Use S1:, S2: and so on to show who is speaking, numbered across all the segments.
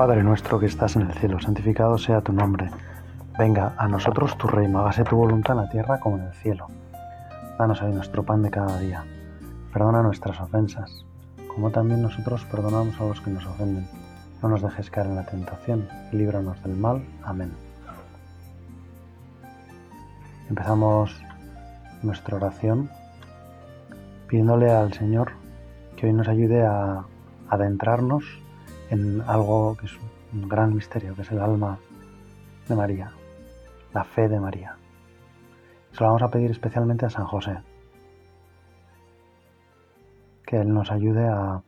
S1: Padre nuestro que estás en el cielo, santificado sea tu nombre. Venga a nosotros tu reino, hágase tu voluntad en la tierra como en el cielo. Danos hoy nuestro pan de cada día. Perdona nuestras ofensas, como también nosotros perdonamos a los que nos ofenden. No nos dejes caer en la tentación y líbranos del mal. Amén. Empezamos nuestra oración pidiéndole al Señor que hoy nos ayude a adentrarnos en algo que es un gran misterio, que es el alma de María, la fe de María. Se lo vamos a pedir especialmente a San José, que Él nos ayude a,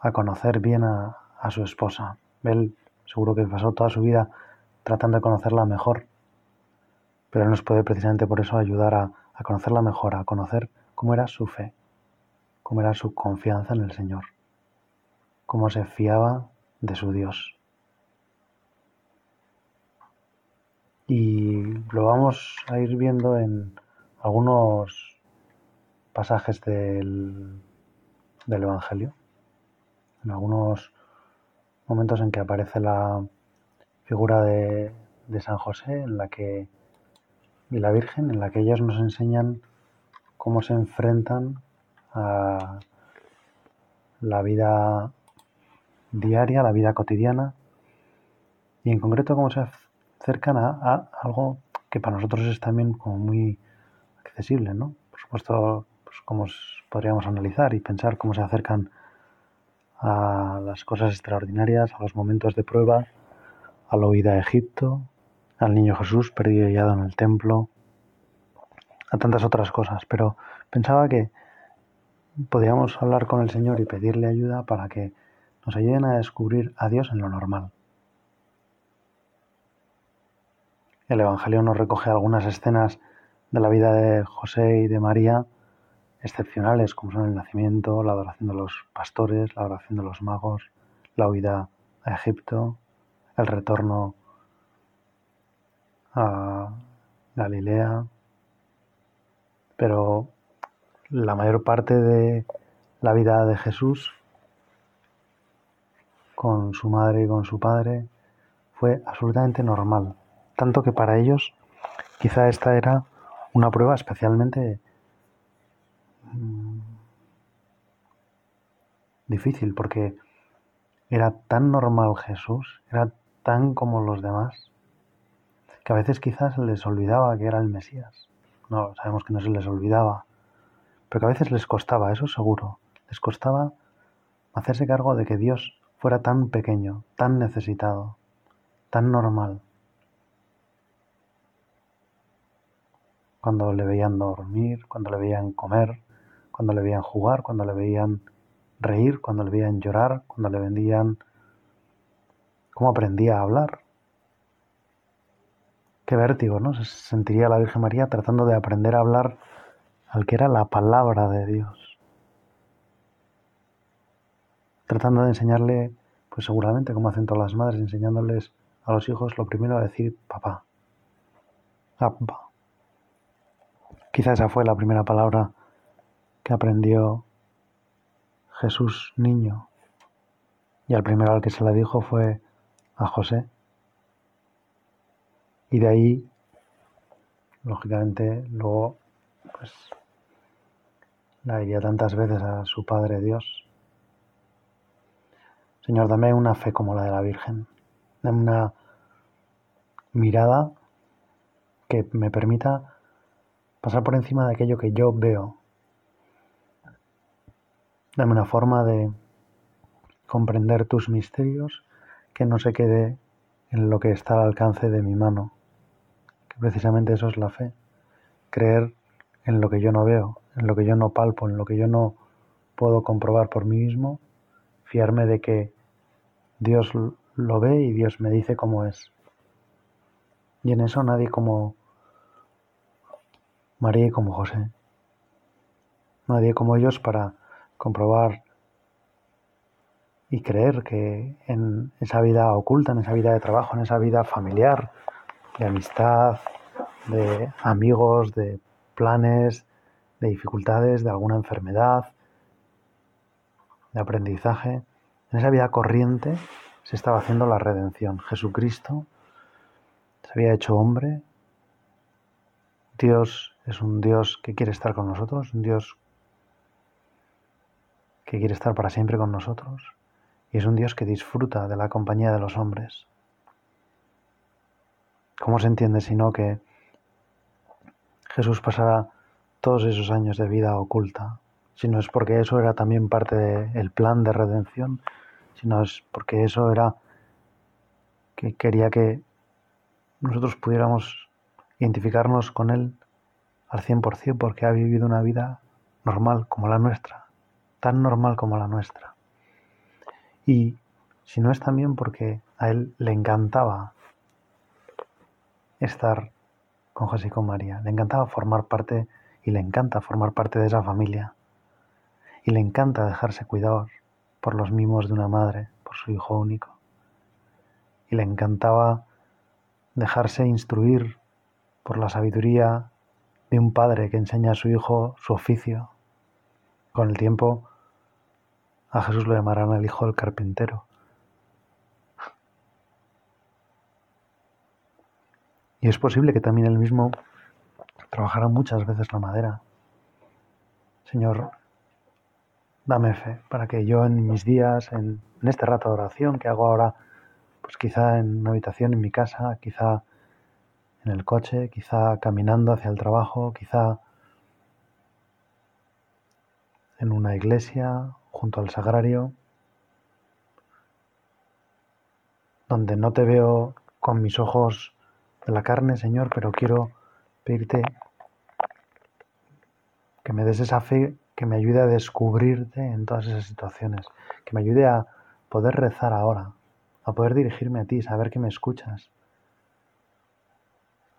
S1: a conocer bien a, su esposa. Él seguro que pasó toda su vida tratando de conocerla mejor, pero Él nos puede precisamente por eso ayudar a, a conocerla mejor, a conocer cómo era su fe, cómo era su confianza en el Señor cómo se fiaba de su Dios. Y lo vamos a ir viendo en algunos pasajes del, del Evangelio, en algunos momentos en que aparece la figura de, de San José, en la que y la Virgen, en la que ellos nos enseñan cómo se enfrentan a la vida diaria, la vida cotidiana, y en concreto cómo se acercan a, algo que para nosotros es también como muy accesible, ¿no? Por supuesto, pues cómo podríamos analizar y pensar cómo se acercan a las cosas extraordinarias, a los momentos de prueba, a la huida a Egipto, al niño Jesús perdido y hallado en el templo, a tantas otras cosas, pero pensaba que podríamos hablar con el Señor y pedirle ayuda para que nos ayuden a descubrir a Dios en lo normal. El Evangelio nos recoge algunas escenas de la vida de José y de María excepcionales, como son el nacimiento, la adoración de los pastores, la adoración de los magos, la huida a Egipto, el retorno a Galilea, pero la mayor parte de la vida de Jesús con su madre y con su padre fue absolutamente normal, tanto que para ellos quizá esta era una prueba especialmente mm, difícil porque era tan normal Jesús, era tan como los demás, que a veces quizás les olvidaba que era el Mesías. No, sabemos que no se les olvidaba, pero que a veces les costaba, eso seguro, les costaba hacerse cargo de que Dios fuera tan pequeño, tan necesitado, tan normal. Cuando le veían dormir, cuando le veían comer, cuando le veían jugar, cuando le veían reír, cuando le veían llorar, cuando le vendían cómo aprendía a hablar. Qué vértigo, ¿no? Se sentiría la Virgen María tratando de aprender a hablar al que era la palabra de Dios. Tratando de enseñarle, pues seguramente como hacen todas las madres, enseñándoles a los hijos lo primero a decir papá. Papá. Quizá esa fue la primera palabra que aprendió Jesús niño. Y al primero al que se la dijo fue a José. Y de ahí, lógicamente, luego, pues, la diría tantas veces a su Padre Dios. Señor, dame una fe como la de la Virgen. Dame una mirada que me permita pasar por encima de aquello que yo veo. Dame una forma de comprender tus misterios que no se quede en lo que está al alcance de mi mano. Que precisamente eso es la fe. Creer en lo que yo no veo, en lo que yo no palpo, en lo que yo no puedo comprobar por mí mismo fiarme de que Dios lo ve y Dios me dice cómo es. Y en eso nadie como María y como José. Nadie como ellos para comprobar y creer que en esa vida oculta, en esa vida de trabajo, en esa vida familiar, de amistad, de amigos, de planes, de dificultades, de alguna enfermedad, de aprendizaje, En esa vida corriente se estaba haciendo la redención. Jesucristo se había hecho hombre. Dios es un Dios que quiere estar con nosotros, un Dios que quiere estar para siempre con nosotros. Y es un Dios que disfruta de la compañía de los hombres. ¿Cómo se entiende si no que Jesús pasará todos esos años de vida oculta? Si no es porque eso era también parte del plan de redención, sino es porque eso era que quería que nosotros pudiéramos identificarnos con Él al 100% porque ha vivido una vida normal como la nuestra, tan normal como la nuestra. Y si no es también porque a Él le encantaba estar con José y con María, le encantaba formar parte y le encanta formar parte de esa familia. Y le encanta dejarse cuidar por los mimos de una madre, por su hijo único. Y le encantaba dejarse instruir por la sabiduría de un padre que enseña a su hijo su oficio. Con el tiempo a Jesús lo llamarán el hijo del carpintero. Y es posible que también él mismo trabajara muchas veces la madera. Señor, dame fe para que yo en mis días, en, este rato de oración que hago ahora, pues quizá en una habitación en mi casa, quizá en el coche, quizá caminando hacia el trabajo, quizá en una iglesia junto al sagrario, donde no te veo con mis ojos de la carne, Señor, pero quiero pedirte que me des esa fe que me ayude a descubrirte en todas esas situaciones, que me ayude a poder rezar ahora, a poder dirigirme a ti, saber que me escuchas,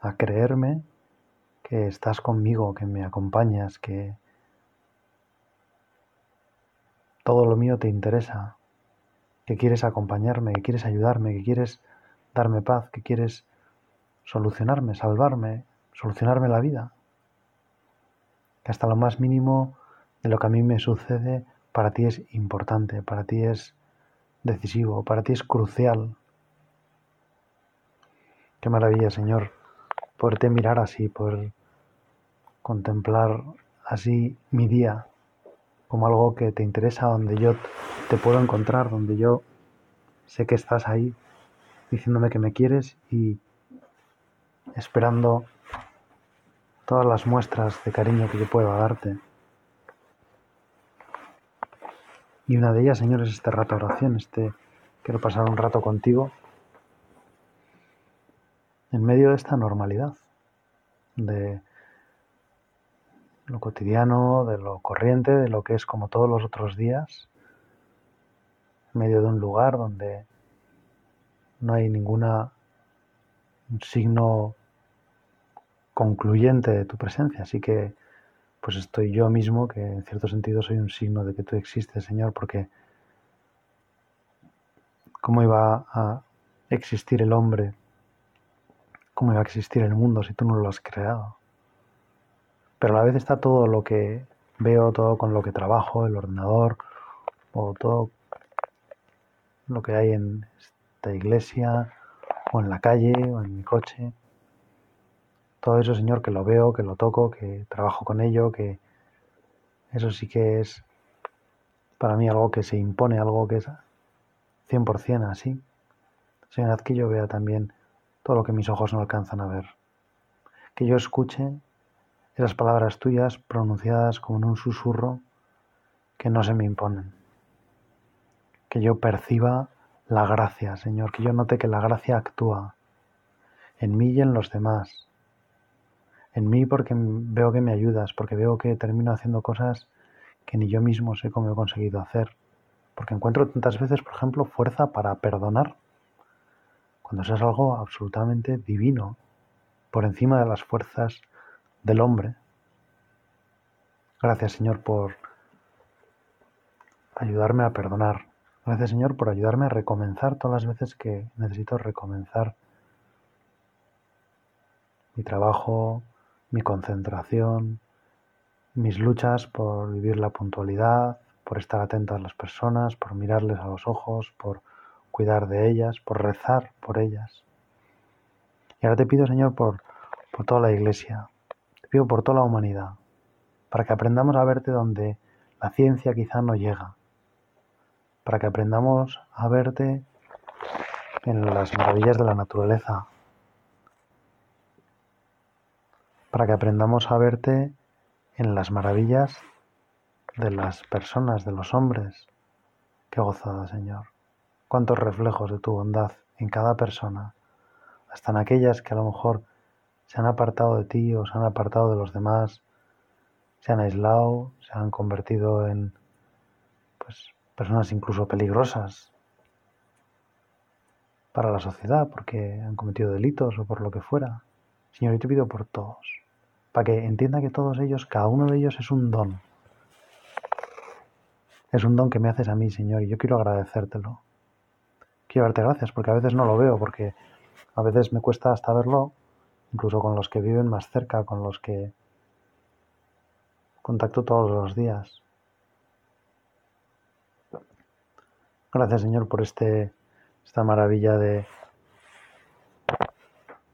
S1: a creerme que estás conmigo, que me acompañas, que todo lo mío te interesa, que quieres acompañarme, que quieres ayudarme, que quieres darme paz, que quieres solucionarme, salvarme, solucionarme la vida. Que hasta lo más mínimo de lo que a mí me sucede para ti es importante, para ti es decisivo, para ti es crucial. Qué maravilla, Señor, poderte mirar así, poder contemplar así mi día como algo que te interesa, donde yo te puedo encontrar, donde yo sé que estás ahí diciéndome que me quieres y esperando todas las muestras de cariño que yo pueda darte. Y una de ellas, Señor, es este rato de oración, este quiero pasar un rato contigo en medio de esta normalidad, de lo cotidiano, de lo corriente, de lo que es como todos los otros días, en medio de un lugar donde no hay ninguna signo concluyente de tu presencia. Así que pues estoy yo mismo, que en cierto sentido soy un signo de que tú existes, Señor, porque ¿cómo iba a existir el hombre? ¿Cómo iba a existir el mundo si tú no lo has creado? Pero a la vez está todo lo que veo, todo con lo que trabajo, el ordenador, o todo lo que hay en esta iglesia, o en la calle, o en mi coche todo eso, Señor, que lo veo, que lo toco, que trabajo con ello, que eso sí que es para mí algo que se impone, algo que es 100% así. Señor, haz que yo vea también todo lo que mis ojos no alcanzan a ver. Que yo escuche esas palabras tuyas pronunciadas como en un susurro que no se me imponen. Que yo perciba la gracia, Señor, que yo note que la gracia actúa en mí y en los demás en mí porque veo que me ayudas, porque veo que termino haciendo cosas que ni yo mismo sé cómo he conseguido hacer. Porque encuentro tantas veces, por ejemplo, fuerza para perdonar, cuando eso es algo absolutamente divino, por encima de las fuerzas del hombre. Gracias, Señor, por ayudarme a perdonar. Gracias, Señor, por ayudarme a recomenzar todas las veces que necesito recomenzar mi trabajo, mi concentración, mis luchas por vivir la puntualidad, por estar atentas a las personas, por mirarles a los ojos, por cuidar de ellas, por rezar por ellas. Y ahora te pido, Señor, por, por toda la iglesia, te pido por toda la humanidad, para que aprendamos a verte donde la ciencia quizá no llega, para que aprendamos a verte en las maravillas de la naturaleza, para que aprendamos a verte en las maravillas de las personas, de los hombres. Qué gozada, Señor. Cuántos reflejos de tu bondad en cada persona, hasta en aquellas que a lo mejor se han apartado de ti o se han apartado de los demás, se han aislado, se han convertido en pues, personas incluso peligrosas para la sociedad porque han cometido delitos o por lo que fuera. Señor, yo te pido por todos para que entienda que todos ellos, cada uno de ellos es un don. Es un don que me haces a mí, Señor, y yo quiero agradecértelo. Quiero darte gracias porque a veces no lo veo, porque a veces me cuesta hasta verlo, incluso con los que viven más cerca, con los que contacto todos los días. Gracias, Señor, por este, esta maravilla de,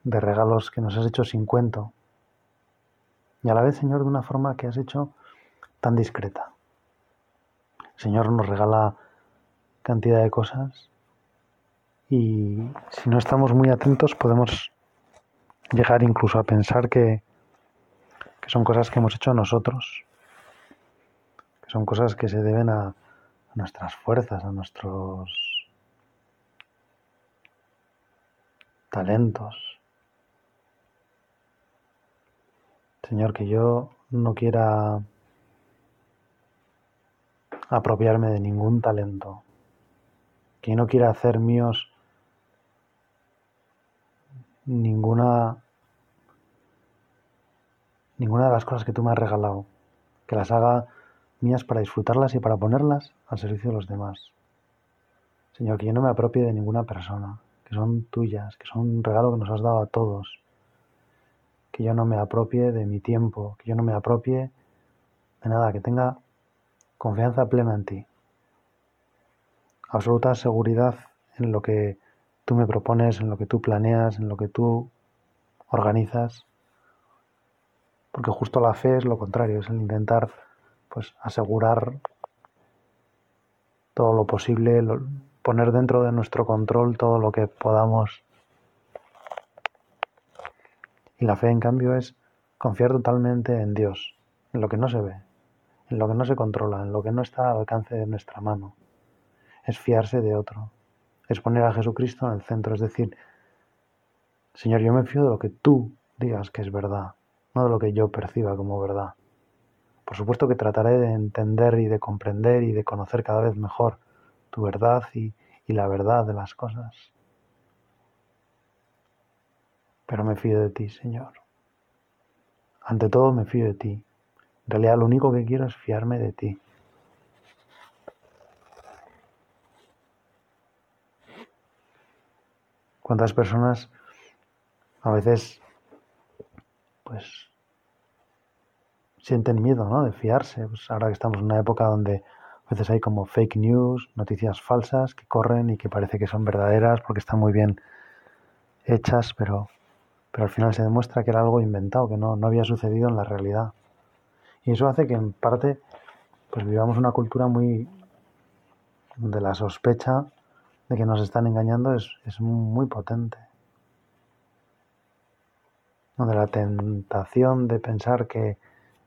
S1: de regalos que nos has hecho sin cuento y a la vez, Señor, de una forma que has hecho tan discreta. Señor nos regala cantidad de cosas y si no estamos muy atentos podemos llegar incluso a pensar que, que son cosas que hemos hecho nosotros, que son cosas que se deben a nuestras fuerzas, a nuestros talentos. Señor, que yo no quiera apropiarme de ningún talento, que no quiera hacer míos ninguna ninguna de las cosas que tú me has regalado, que las haga mías para disfrutarlas y para ponerlas al servicio de los demás. Señor, que yo no me apropie de ninguna persona, que son tuyas, que son un regalo que nos has dado a todos que yo no me apropie de mi tiempo, que yo no me apropie de nada, que tenga confianza plena en ti. Absoluta seguridad en lo que tú me propones, en lo que tú planeas, en lo que tú organizas. Porque justo la fe es lo contrario, es el intentar pues asegurar todo lo posible, poner dentro de nuestro control todo lo que podamos y la fe, en cambio, es confiar totalmente en Dios, en lo que no se ve, en lo que no se controla, en lo que no está al alcance de nuestra mano. Es fiarse de otro, es poner a Jesucristo en el centro, es decir, Señor, yo me fío de lo que tú digas que es verdad, no de lo que yo perciba como verdad. Por supuesto que trataré de entender y de comprender y de conocer cada vez mejor tu verdad y, y la verdad de las cosas pero me fío de ti, Señor. Ante todo me fío de ti. En realidad lo único que quiero es fiarme de ti. ¿Cuántas personas a veces pues sienten miedo, ¿no? De fiarse. Pues ahora que estamos en una época donde a veces hay como fake news, noticias falsas que corren y que parece que son verdaderas porque están muy bien hechas, pero pero al final se demuestra que era algo inventado, que no, no había sucedido en la realidad. Y eso hace que en parte pues vivamos una cultura muy de la sospecha de que nos están engañando es, es muy potente. De la tentación de pensar que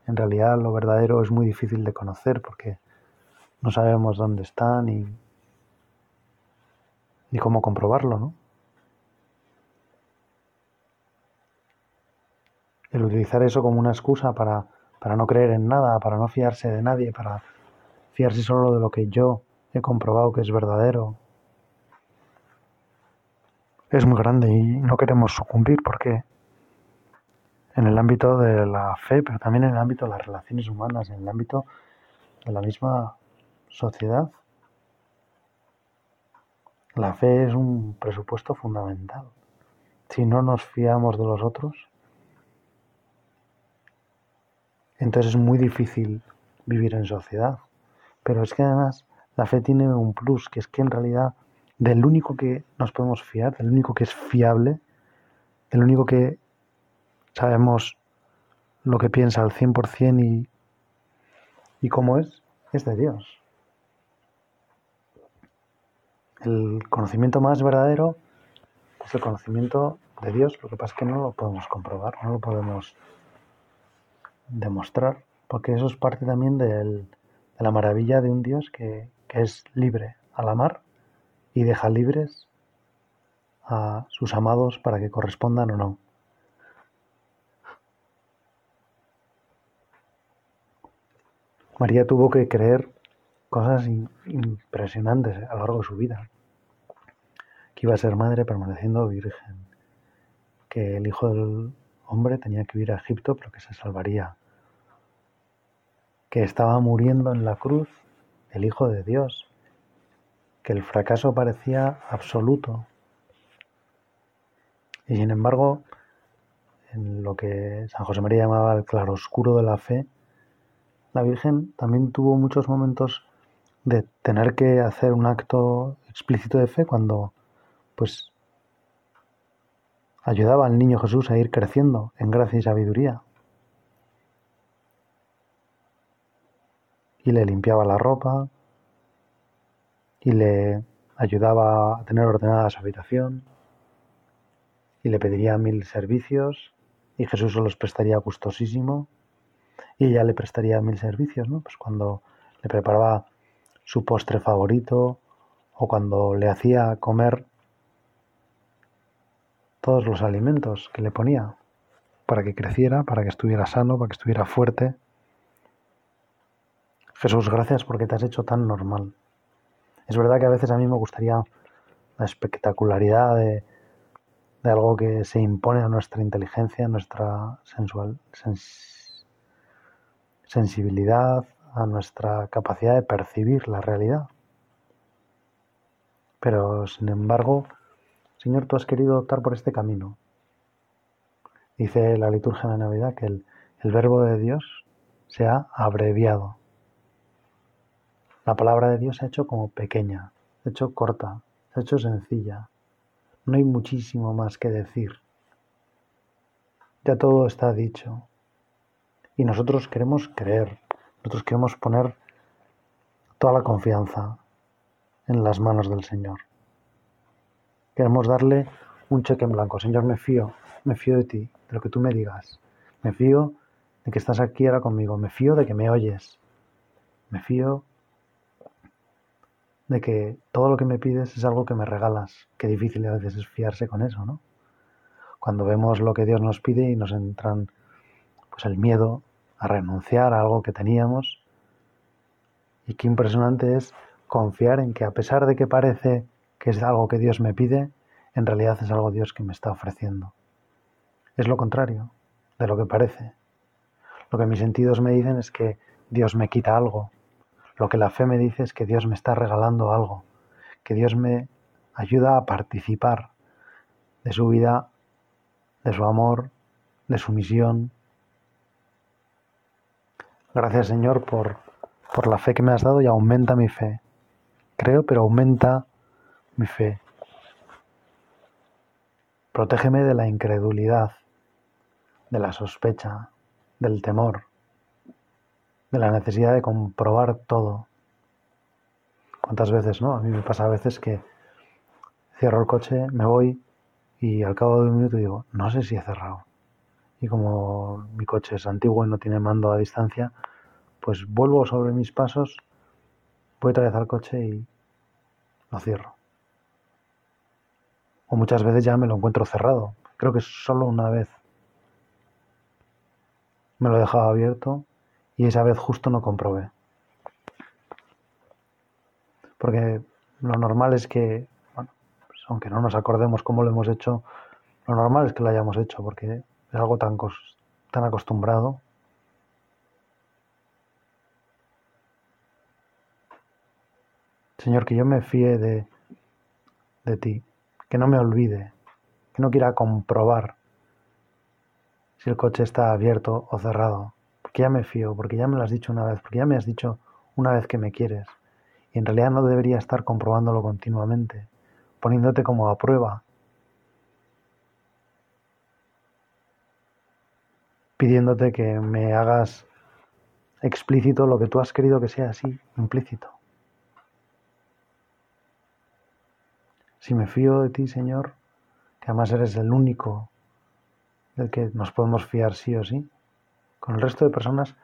S1: en realidad lo verdadero es muy difícil de conocer porque no sabemos dónde están y, ni cómo comprobarlo, ¿no? El utilizar eso como una excusa para, para no creer en nada, para no fiarse de nadie, para fiarse solo de lo que yo he comprobado que es verdadero, es muy grande y no queremos sucumbir porque en el ámbito de la fe, pero también en el ámbito de las relaciones humanas, en el ámbito de la misma sociedad, la fe es un presupuesto fundamental. Si no nos fiamos de los otros, entonces es muy difícil vivir en sociedad, Pero es que además la fe tiene un plus, que es que en realidad del único que nos podemos fiar, del único que es fiable, del único que sabemos lo que piensa al 100% y, y cómo es, es de Dios. El conocimiento más verdadero es el conocimiento de Dios, lo que pasa es que no lo podemos comprobar, no lo podemos demostrar, porque eso es parte también de la maravilla de un Dios que, que es libre al amar y deja libres a sus amados para que correspondan o no. María tuvo que creer cosas impresionantes a lo largo de su vida. Que iba a ser madre permaneciendo virgen. Que el hijo del hombre tenía que ir a Egipto pero que se salvaría. Que estaba muriendo en la cruz el Hijo de Dios. Que el fracaso parecía absoluto. Y sin embargo, en lo que San José María llamaba el claroscuro de la fe, la Virgen también tuvo muchos momentos de tener que hacer un acto explícito de fe cuando pues ayudaba al niño Jesús a ir creciendo en gracia y sabiduría. Y le limpiaba la ropa y le ayudaba a tener ordenada su habitación y le pediría mil servicios y Jesús se los prestaría gustosísimo y ella le prestaría mil servicios, ¿no? Pues cuando le preparaba su postre favorito o cuando le hacía comer todos los alimentos que le ponía para que creciera, para que estuviera sano, para que estuviera fuerte. Jesús, gracias porque te has hecho tan normal. Es verdad que a veces a mí me gustaría la espectacularidad de, algo que se impone a nuestra inteligencia, a nuestra sensual, sensibilidad, a nuestra capacidad de percibir la realidad. Pero, sin embargo, Señor, tú has querido optar por este camino. Dice la liturgia de Navidad que el, el verbo de Dios se ha abreviado. La palabra de Dios se ha hecho como pequeña, se ha hecho corta, se ha hecho sencilla. No hay muchísimo más que decir. Ya todo está dicho. Y nosotros queremos creer, nosotros queremos poner toda la confianza en las manos del Señor. Queremos darle un cheque en blanco. Señor, me fío, me fío de ti, de lo que tú me digas. Me fío de que estás aquí ahora conmigo. Me fío de que me oyes. Me fío de que todo lo que me pides es algo que me regalas. Qué difícil a veces es fiarse con eso, ¿no? Cuando vemos lo que Dios nos pide y nos entran pues el miedo a renunciar a algo que teníamos. Y qué impresionante es confiar en que a pesar de que parece que es algo que Dios me pide, en realidad es algo Dios que me está ofreciendo. Es lo contrario de lo que parece. Lo que mis sentidos me dicen es que Dios me quita algo. Lo que la fe me dice es que Dios me está regalando algo, que Dios me ayuda a participar de su vida, de su amor, de su misión, Gracias Señor por, por la fe que me has dado y aumenta mi fe. Creo, pero aumenta mi fe. Protégeme de la incredulidad, de la sospecha, del temor, de la necesidad de comprobar todo. ¿Cuántas veces, no? A mí me pasa a veces que cierro el coche, me voy y al cabo de un minuto digo, no sé si he cerrado y como mi coche es antiguo y no tiene mando a distancia, pues vuelvo sobre mis pasos, voy otra vez al coche y lo cierro. O muchas veces ya me lo encuentro cerrado. Creo que solo una vez me lo he dejado abierto y esa vez justo no comprobé. Porque lo normal es que, bueno, pues aunque no nos acordemos cómo lo hemos hecho, lo normal es que lo hayamos hecho, porque es algo tan, tan acostumbrado. Señor, que yo me fíe de, de ti, que no me olvide, que no quiera comprobar si el coche está abierto o cerrado, porque ya me fío, porque ya me lo has dicho una vez, porque ya me has dicho una vez que me quieres. Y en realidad no debería estar comprobándolo continuamente, poniéndote como a prueba, pidiéndote que me hagas explícito lo que tú has querido que sea así, implícito. Si me fío de ti, Señor, que además eres el único del que nos podemos fiar sí o sí, con el resto de personas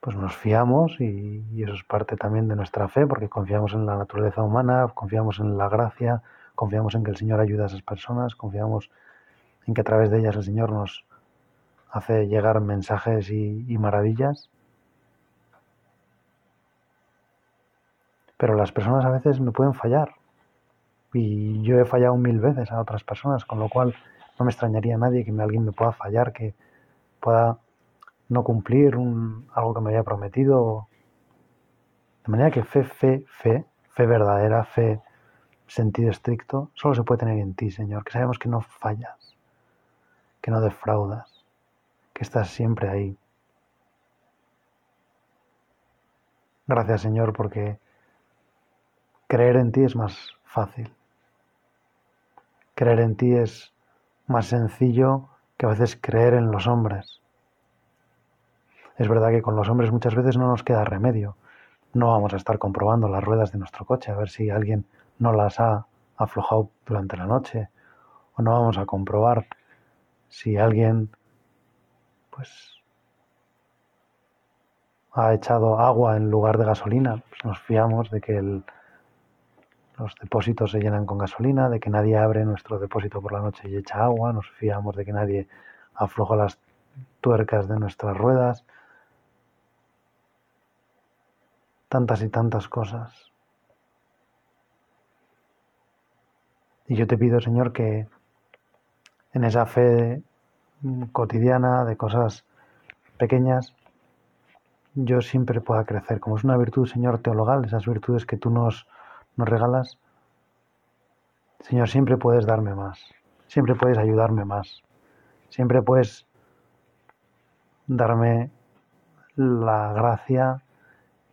S1: pues nos fiamos y, eso es parte también de nuestra fe, porque confiamos en la naturaleza humana, confiamos en la gracia, confiamos en que el Señor ayuda a esas personas, confiamos en que a través de ellas el Señor nos hace llegar mensajes y maravillas. Pero las personas a veces me pueden fallar. Y yo he fallado mil veces a otras personas, con lo cual no me extrañaría a nadie que alguien me pueda fallar, que pueda no cumplir un, algo que me había prometido. De manera que fe, fe, fe, fe verdadera, fe sentido estricto, solo se puede tener en ti, Señor, que sabemos que no fallas, que no defraudas, que estás siempre ahí. Gracias, Señor, porque creer en ti es más fácil. Creer en ti es más sencillo que a veces creer en los hombres. Es verdad que con los hombres muchas veces no nos queda remedio. No vamos a estar comprobando las ruedas de nuestro coche a ver si alguien no las ha aflojado durante la noche. O no vamos a comprobar si alguien pues ha echado agua en lugar de gasolina. Pues nos fiamos de que los depósitos se llenan con gasolina, de que nadie abre nuestro depósito por la noche y echa agua, nos fiamos de que nadie afloja las tuercas de nuestras ruedas, tantas y tantas cosas. Y yo te pido, Señor, que en esa fe cotidiana de cosas pequeñas, yo siempre pueda crecer. Como es una virtud, Señor, teologal, esas virtudes que tú nos, nos regalas, Señor, siempre puedes darme más, siempre puedes ayudarme más, siempre puedes darme la gracia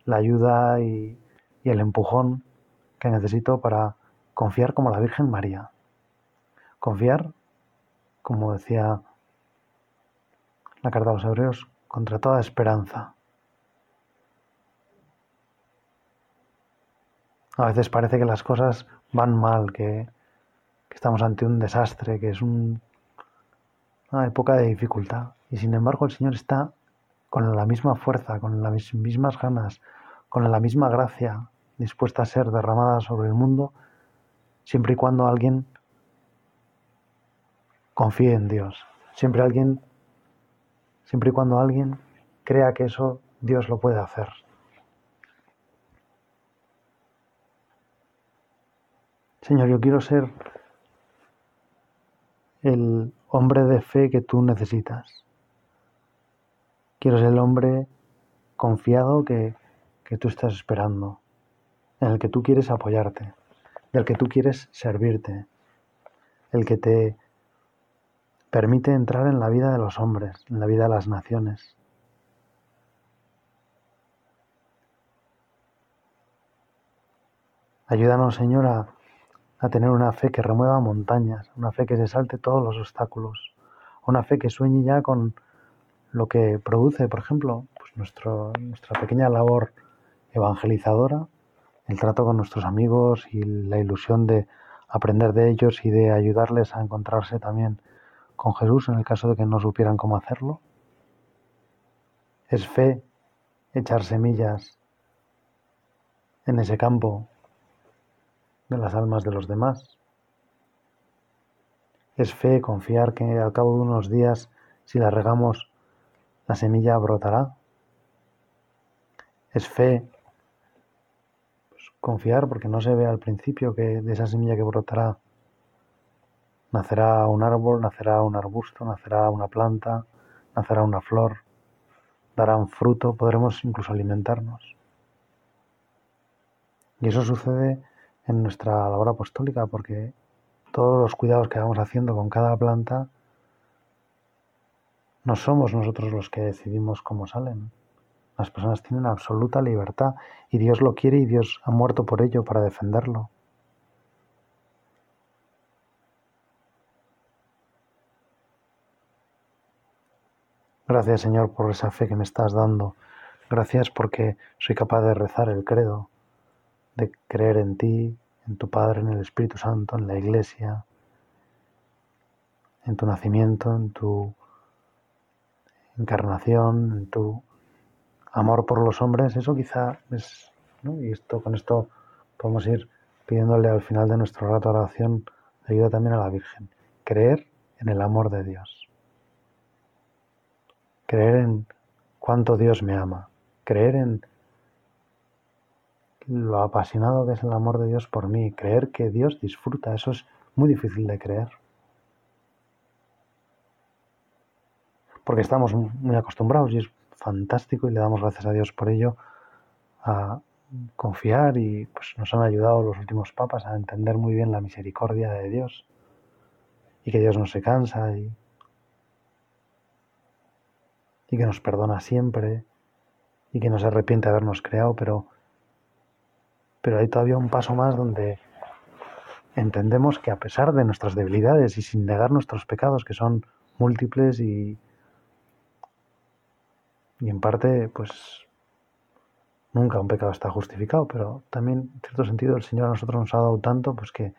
S1: la ayuda y, el empujón que necesito para confiar como la Virgen María. Confiar, como decía la carta a los hebreos, contra toda esperanza. A veces parece que las cosas van mal, que, estamos ante un desastre, que es una época de dificultad. Y sin embargo el Señor está con la misma fuerza, con las mismas ganas, con la misma gracia dispuesta a ser derramada sobre el mundo, siempre y cuando alguien confíe en Dios, siempre alguien, siempre y cuando alguien crea que eso Dios lo puede hacer. Señor, yo quiero ser el hombre de fe que tú necesitas. Quiero ser el hombre confiado que, que tú estás esperando, en el que tú quieres apoyarte, del que tú quieres servirte, el que te permite entrar en la vida de los hombres, en la vida de las naciones. Ayúdanos, Señor, a, a, tener una fe que remueva montañas, una fe que se salte todos los obstáculos, una fe que sueñe ya con, lo que produce, por ejemplo, pues nuestro, nuestra pequeña labor evangelizadora, el trato con nuestros amigos y la ilusión de aprender de ellos y de ayudarles a encontrarse también con Jesús en el caso de que no supieran cómo hacerlo. Es fe echar semillas en ese campo de las almas de los demás. Es fe confiar que al cabo de unos días, si la regamos, la semilla brotará. Es fe, pues, confiar, porque no se ve al principio que de esa semilla que brotará nacerá un árbol, nacerá un arbusto, nacerá una planta, nacerá una flor, dará un fruto, podremos incluso alimentarnos. Y eso sucede en nuestra labor apostólica, porque todos los cuidados que vamos haciendo con cada planta no somos nosotros los que decidimos cómo salen. Las personas tienen absoluta libertad y Dios lo quiere y Dios ha muerto por ello para defenderlo. Gracias Señor por esa fe que me estás dando. Gracias porque soy capaz de rezar el credo, de creer en ti, en tu Padre, en el Espíritu Santo, en la Iglesia, en tu nacimiento, en tu encarnación, en tu amor por los hombres. Eso quizá es, ¿no? y esto con esto podemos ir pidiéndole al final de nuestro rato de oración ayuda también a la Virgen. Creer en el amor de Dios. Creer en cuánto Dios me ama. Creer en lo apasionado que es el amor de Dios por mí, creer que Dios disfruta, eso es muy difícil de creer. Porque estamos muy acostumbrados y es fantástico y le damos gracias a Dios por ello, a confiar y pues nos han ayudado los últimos papas a entender muy bien la misericordia de Dios y que Dios no se cansa y, y que nos perdona siempre y que no se arrepiente de habernos creado, pero pero hay todavía un paso más donde entendemos que a pesar de nuestras debilidades y sin negar nuestros pecados, que son múltiples y, y en parte, pues nunca un pecado está justificado, pero también en cierto sentido el Señor a nosotros nos ha dado tanto, pues que,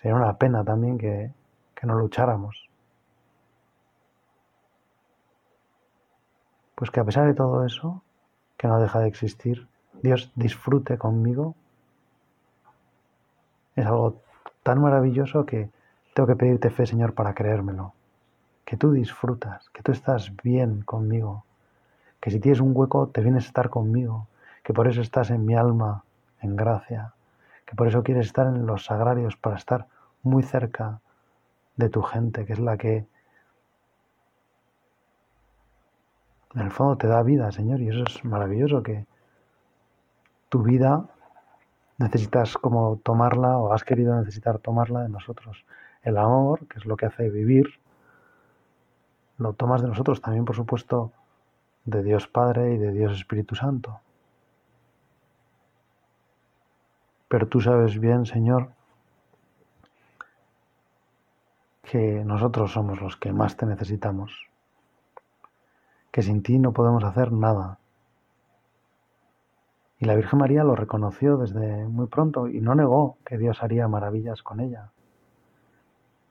S1: sería una pena también que, que no lucháramos. Pues que a pesar de todo eso, que no deja de existir, Dios disfrute conmigo es algo tan maravilloso que tengo que pedirte fe, Señor, para creérmelo. Que tú disfrutas, que tú estás bien conmigo, que si tienes un hueco te vienes a estar conmigo, que por eso estás en mi alma en gracia, que por eso quieres estar en los sagrarios para estar muy cerca de tu gente, que es la que en el fondo te da vida, Señor, y eso es maravilloso que tu vida necesitas como tomarla o has querido necesitar tomarla de nosotros. El amor, que es lo que hace vivir, lo tomas de nosotros también, por supuesto, de Dios Padre y de Dios Espíritu Santo. Pero tú sabes bien, Señor, que nosotros somos los que más te necesitamos, que sin ti no podemos hacer nada, y la Virgen María lo reconoció desde muy pronto y no negó que Dios haría maravillas con ella,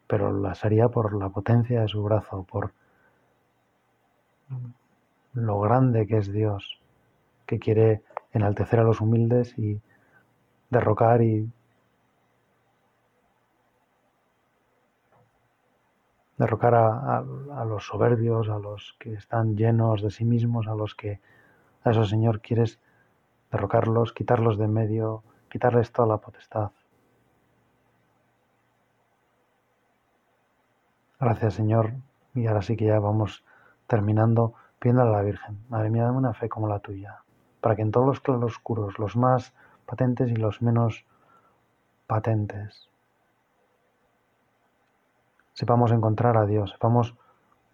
S1: pero las haría por la potencia de su brazo, por lo grande que es Dios, que quiere enaltecer a los humildes y derrocar y derrocar a, los soberbios, a los que están llenos de sí mismos, a los que a eso Señor quieres derrocarlos, quitarlos de medio, quitarles toda la potestad. Gracias Señor, y ahora sí que ya vamos terminando pidiéndole a la Virgen, Madre mía, dame una fe como la tuya, para que en todos los claroscuros, los más patentes y los menos patentes, sepamos encontrar a Dios, sepamos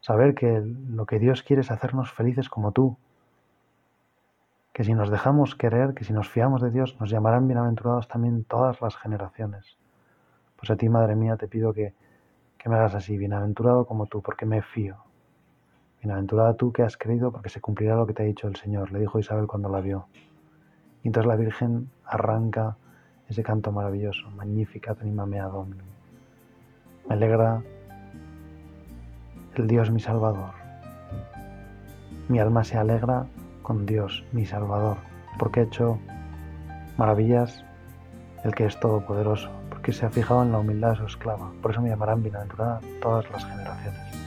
S1: saber que lo que Dios quiere es hacernos felices como tú, que si nos dejamos querer, que si nos fiamos de Dios, nos llamarán bienaventurados también todas las generaciones. Pues a ti, Madre mía, te pido que me hagas así, bienaventurado como tú, porque me fío. Bienaventurada tú que has creído, porque se cumplirá lo que te ha dicho el Señor, le dijo Isabel cuando la vio. Y entonces la Virgen arranca ese canto maravilloso, Magnificat anima mea Domini. Me alegra el Dios mi Salvador. Mi alma se alegra con Dios, mi Salvador, porque ha hecho maravillas el que es todopoderoso, porque se ha fijado en la humildad de su esclava. Por eso me llamarán bienaventurada todas las generaciones.